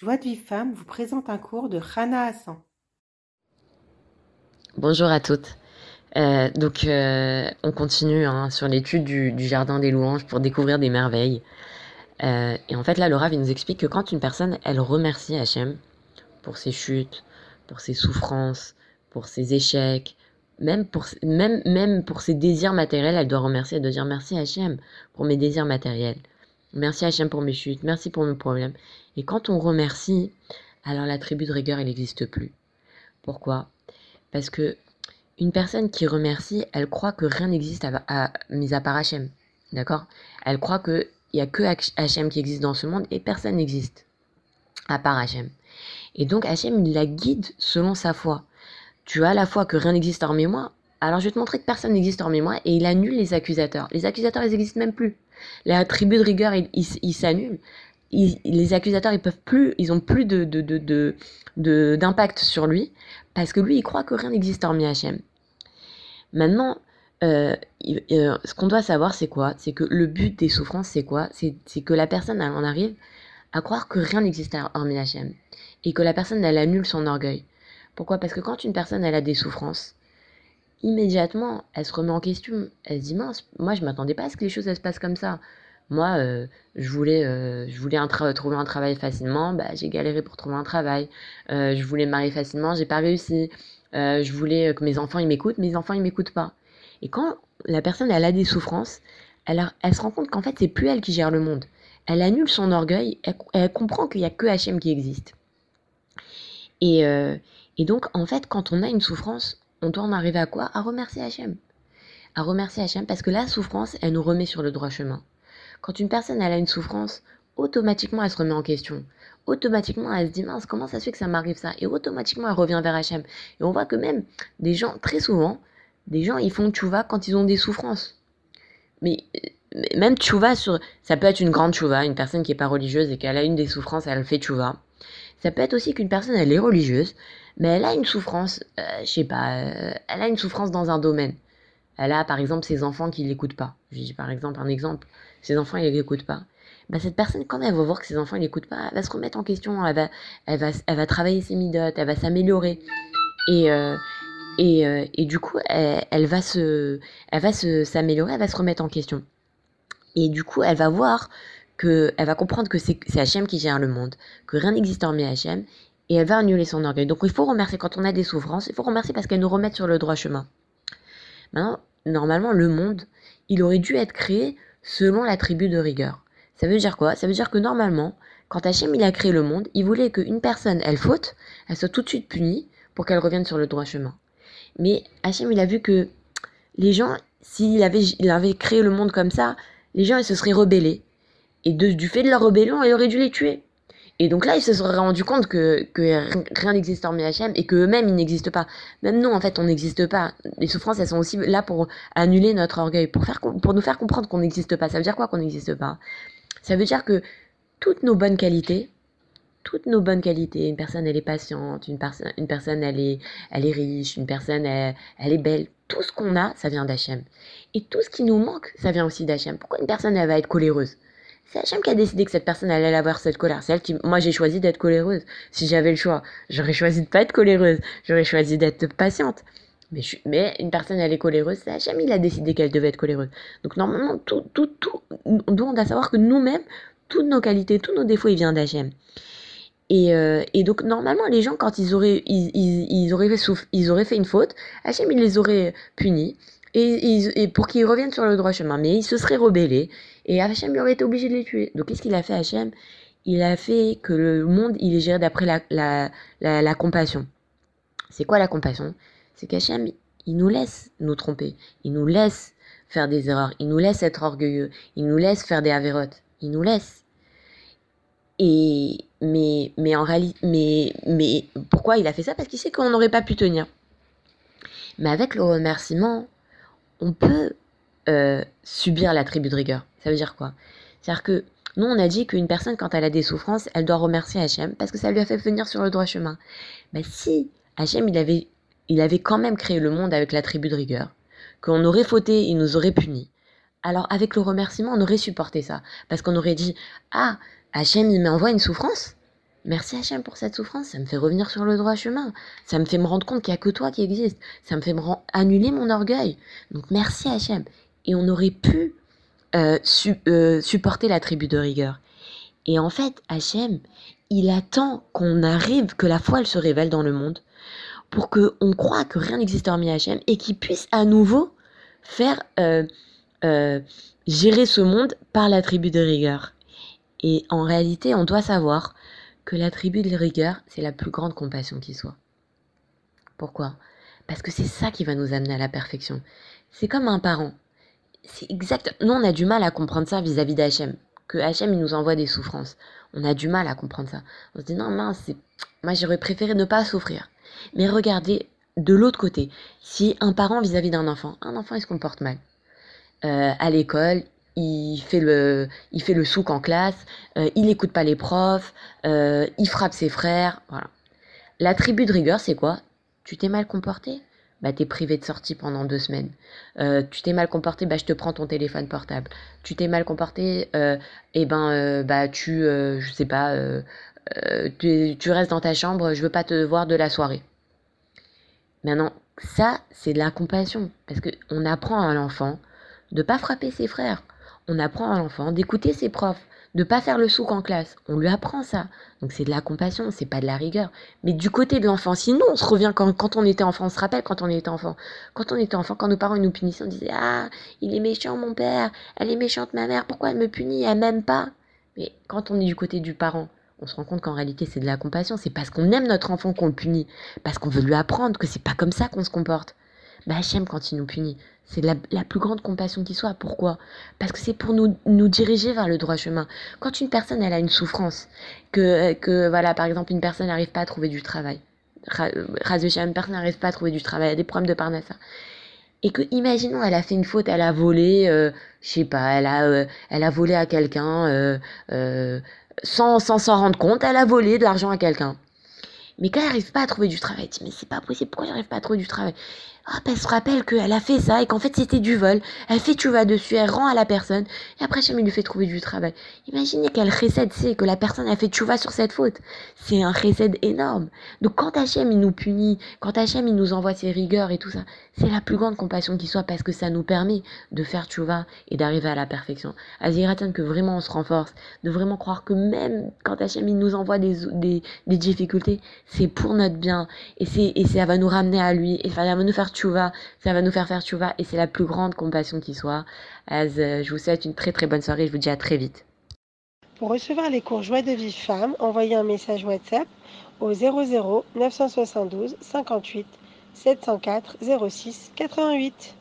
Joie de vie femme vous présente un cours de Rana Hassan. Bonjour à toutes. Euh, donc, euh, on continue hein, sur l'étude du, jardin des louanges pour découvrir des merveilles. Euh, et en fait, là, Laura nous explique que quand une personne, elle remercie Hachem pour ses chutes, pour ses souffrances, pour ses échecs, même pour, même, ses désirs matériels, elle doit remercier, elle doit dire merci Hachem pour mes désirs matériels. Merci Hachem pour mes chutes, merci pour mes problèmes. Et quand on remercie, alors la tribu de rigueur, elle n'existe plus. Pourquoi? Parce que une personne qui remercie, elle croit que rien n'existe à, mis à part Hachem. D'accord? Elle croit qu'il n'y a que Hachem qui existe dans ce monde et personne n'existe à part Hachem. Et donc Hachem, il la guide selon sa foi. Tu as la foi que rien n'existe hormis moi, alors je vais te montrer que personne n'existe hormis moi et il annule les accusateurs. Les accusateurs, ils n'existent même plus. La tribu de rigueur, il, s'annulent. les accusateurs, ils peuvent plus, ils ont plus de, de, d'impact sur lui parce que lui, il croit que rien n'existe hormis Hachem. Maintenant, euh, euh, ce qu'on doit savoir, c'est quoi? C'est que le but des souffrances, c'est quoi? C'est, que la personne, en arrive à croire que rien n'existe hormis Hachem et que la personne, elle annule son orgueil. Pourquoi? Parce que quand une personne, elle a des souffrances, immédiatement, elle se remet en question. Elle se dit mince, moi je m'attendais pas à ce que les choses se passent comme ça. Moi, euh, je voulais, euh, je voulais trouver un travail facilement, bah, j'ai galéré pour trouver un travail. Euh, je voulais me marier facilement, j'ai pas réussi. je voulais que mes enfants ils m'écoutent, mes enfants ils m'écoutent pas. Et quand la personne elle a des souffrances, elle, elle se rend compte qu'en fait c'est plus elle qui gère le monde. Elle annule son orgueil, elle, comprend qu'il y a que Hachem qui existe. Et donc en fait quand on a une souffrance, on doit en arriver à quoi? À remercier Hachem. À remercier Hachem parce que la souffrance, elle nous remet sur le droit chemin. Quand une personne elle a une souffrance, automatiquement elle se remet en question. Automatiquement elle se dit mince, comment ça se fait que ça m'arrive ça? Et automatiquement elle revient vers Hachem. Et on voit que même des gens, très souvent, des gens ils font tchouva quand ils ont des souffrances. Mais même tchouva sur. Ça peut être une grande tchouva, une personne qui n'est pas religieuse et qu'elle a une des souffrances, elle fait tchouva. Ça peut être aussi qu'une personne, elle est religieuse, mais elle a une souffrance, euh, je sais pas, euh, elle a une souffrance dans un domaine. Elle a par exemple ses enfants qui l'écoutent pas. Je dis par exemple un exemple, ses enfants ils l'écoutent pas. Bah, cette personne, quand elle va voir que ses enfants l'écoutent pas, elle va se remettre en question, elle va, elle va, elle va travailler ses midotes, elle va s'améliorer. Et, euh, et, euh, et, du coup, elle, elle, va se, elle va s'améliorer, elle va se remettre en question. Et du coup, elle va voir que elle va comprendre que c'est Hachem qui gère le monde, que rien n'existe hormis Hachem, et elle va annuler son orgueil. Donc il faut remercier quand on a des souffrances, il faut remercier parce qu'elles nous remettent sur le droit chemin. Maintenant, normalement, le monde, il aurait dû être créé selon la tribu de rigueur. Ça veut dire quoi? Ça veut dire que normalement, quand Hachem il a créé le monde, il voulait qu'une personne, elle faute, elle soit tout de suite punie pour qu'elle revienne sur le droit chemin. Mais Hachem, il a vu que les gens, s'il avait, il avait créé le monde comme ça, les gens, ils se seraient rebellés. Et du fait de leur rébellion, il aurait dû les tuer. Et donc là, ils se seraient rendus compte que, rien n'existe hormis Hachem et qu'eux-mêmes, ils n'existent pas. Même nous, en fait, on n'existe pas. Les souffrances, elles sont aussi là pour annuler notre orgueil, pour, nous faire comprendre qu'on n'existe pas. Ça veut dire quoi qu'on n'existe pas? Ça veut dire que toutes nos bonnes qualités, toutes nos bonnes qualités, une personne, elle est patiente, une, personne, une personne, elle est, elle est riche, une personne, elle, elle est belle. Tout ce qu'on a, ça vient d'Hachem. Et tout ce qui nous manque, ça vient aussi d'Hachem. Pourquoi une personne, elle va être coléreuse? C'est Hachem qui a décidé que cette personne allait avoir cette colère. C'est elle qui, moi j'ai choisi d'être coléreuse. Si j'avais le choix, j'aurais choisi de pas être coléreuse. J'aurais choisi d'être patiente. Mais, je, mais une personne elle est coléreuse, c'est Hachem il a décidé qu'elle devait être coléreuse. Donc normalement tout, tout, tout, on doit savoir que nous-mêmes, toutes nos qualités, tous nos défauts, ils viennent d'Hachem. Et, euh, et, donc normalement les gens quand ils auraient ils, auraient fait fait une faute, Hachem il les aurait punis et pour qu'ils reviennent sur le droit chemin. Mais ils se seraient rebellés et Hachem aurait été obligé de les tuer. Donc qu'est-ce qu'il a fait Hachem Il a fait que le monde, il est géré d'après la, la, la, compassion. C'est quoi la compassion? C'est qu'Hachem, il nous laisse nous tromper. Il nous laisse faire des erreurs. Il nous laisse être orgueilleux. Il nous laisse faire des avérotes. Il nous laisse. Et mais mais en réalité mais mais pourquoi il a fait ça? Parce qu'il sait qu'on n'aurait pas pu tenir. Mais avec le remerciement, on peut euh, subir la tribu de rigueur. Ça veut dire quoi? C'est-à-dire que nous, on a dit qu'une personne, quand elle a des souffrances, elle doit remercier Hachem parce que ça lui a fait venir sur le droit chemin. Si Hachem, il avait, il avait quand même créé le monde avec la tribu de rigueur, qu'on aurait fauté, il nous aurait punis, alors avec le remerciement, on aurait supporté ça. Parce qu'on aurait dit Ah, Hachem, il m'envoie une souffrance Merci Hachem pour cette souffrance, ça me fait revenir sur le droit chemin. Ça me fait me rendre compte qu'il n'y a que toi qui existe. Ça me fait me annuler mon orgueil. Donc merci Hachem. Et on aurait pu euh, euh, supporter la tribu de rigueur. Et en fait, Hachem, il attend qu'on arrive, que la foi elle se révèle dans le monde, pour qu'on croit que rien n'existe hormis Hachem et qu'il puisse à nouveau faire euh, gérer ce monde par la tribu de rigueur. Et en réalité, on doit savoir que la tribu de rigueur, c'est la plus grande compassion qui soit. Pourquoi? Parce que c'est ça qui va nous amener à la perfection. C'est comme un parent. C'est exact. Nous, on a du mal à comprendre ça vis-à-vis d'Hachem. Que Hachem, il nous envoie des souffrances. On a du mal à comprendre ça. On se dit, non, mince, moi, j'aurais préféré ne pas souffrir. Mais regardez, de l'autre côté, si un parent vis-à-vis d'un enfant, un enfant, il se comporte mal. Euh, à l'école, il fait le, il fait le souk en classe, euh, il n'écoute pas les profs, euh, il frappe ses frères, voilà. La tribu de rigueur, c'est quoi? Tu t'es mal comporté? Bah, t'es privé de sortie pendant deux semaines. Euh, tu t'es mal comporté, bah, je te prends ton téléphone portable. Tu t'es mal comporté, et eh ben, bah, tu, je sais pas, tu, tu, restes dans ta chambre, je veux pas te voir de la soirée. Maintenant, ça, c'est de la compassion. Parce qu'on apprend à l'enfant de pas frapper ses frères on apprend à l'enfant d'écouter ses profs, de pas faire le souk en classe. On lui apprend ça. Donc c'est de la compassion, c'est pas de la rigueur. Mais du côté de l'enfant, sinon on se revient quand, on était enfant, on se rappelle quand on était enfant. Quand on était enfant, quand nos parents nous punissaient, on disait Ah, il est méchant mon père, elle est méchante ma mère, pourquoi elle me punit, elle m'aime pas? Mais quand on est du côté du parent, on se rend compte qu'en réalité c'est de la compassion, c'est parce qu'on aime notre enfant qu'on le punit, parce qu'on veut lui apprendre que c'est pas comme ça qu'on se comporte. Bah Hachem quand il nous punit, c'est la, plus grande compassion qui soit. Pourquoi? Parce que c'est pour nous, nous diriger vers le droit chemin. Quand une personne elle a une souffrance, que, que voilà, par exemple, une personne n'arrive pas à trouver du travail, une personne n'arrive pas à trouver du travail, a des problèmes de parnassa. Et que, imaginons, elle a fait une faute, elle a volé, euh, je sais pas, elle a, euh, elle a volé à quelqu'un, euh, euh, sans s'en rendre compte, elle a volé de l'argent à quelqu'un. Mais quand elle n'arrive pas à trouver du travail, elle dit, mais c'est pas possible, pourquoi j'arrive pas à trouver du travail? Hop, elle se rappelle qu'elle a fait ça et qu'en fait c'était du vol. Elle fait tu vas dessus, elle rend à la personne et après il lui fait trouver du travail. Imaginez quel recette c'est que la personne a fait tu vas sur cette faute. C'est un recette énorme. Donc quand Hachem il nous punit, quand Hachem il nous envoie ses rigueurs et tout ça, c'est la plus grande compassion qui soit parce que ça nous permet de faire tu vas et d'arriver à la perfection. Aziraton que vraiment on se renforce, de vraiment croire que même quand Hachem il nous envoie des, des, des difficultés, c'est pour notre bien et c'est et ça va nous ramener à lui et ça va nous faire ça va nous faire faire vas et c'est la plus grande compassion qui soit. As, euh, je vous souhaite une très très bonne soirée, je vous dis à très vite. Pour recevoir les cours Joie de vie femme, envoyez un message WhatsApp au 00 972 58 704 06 88.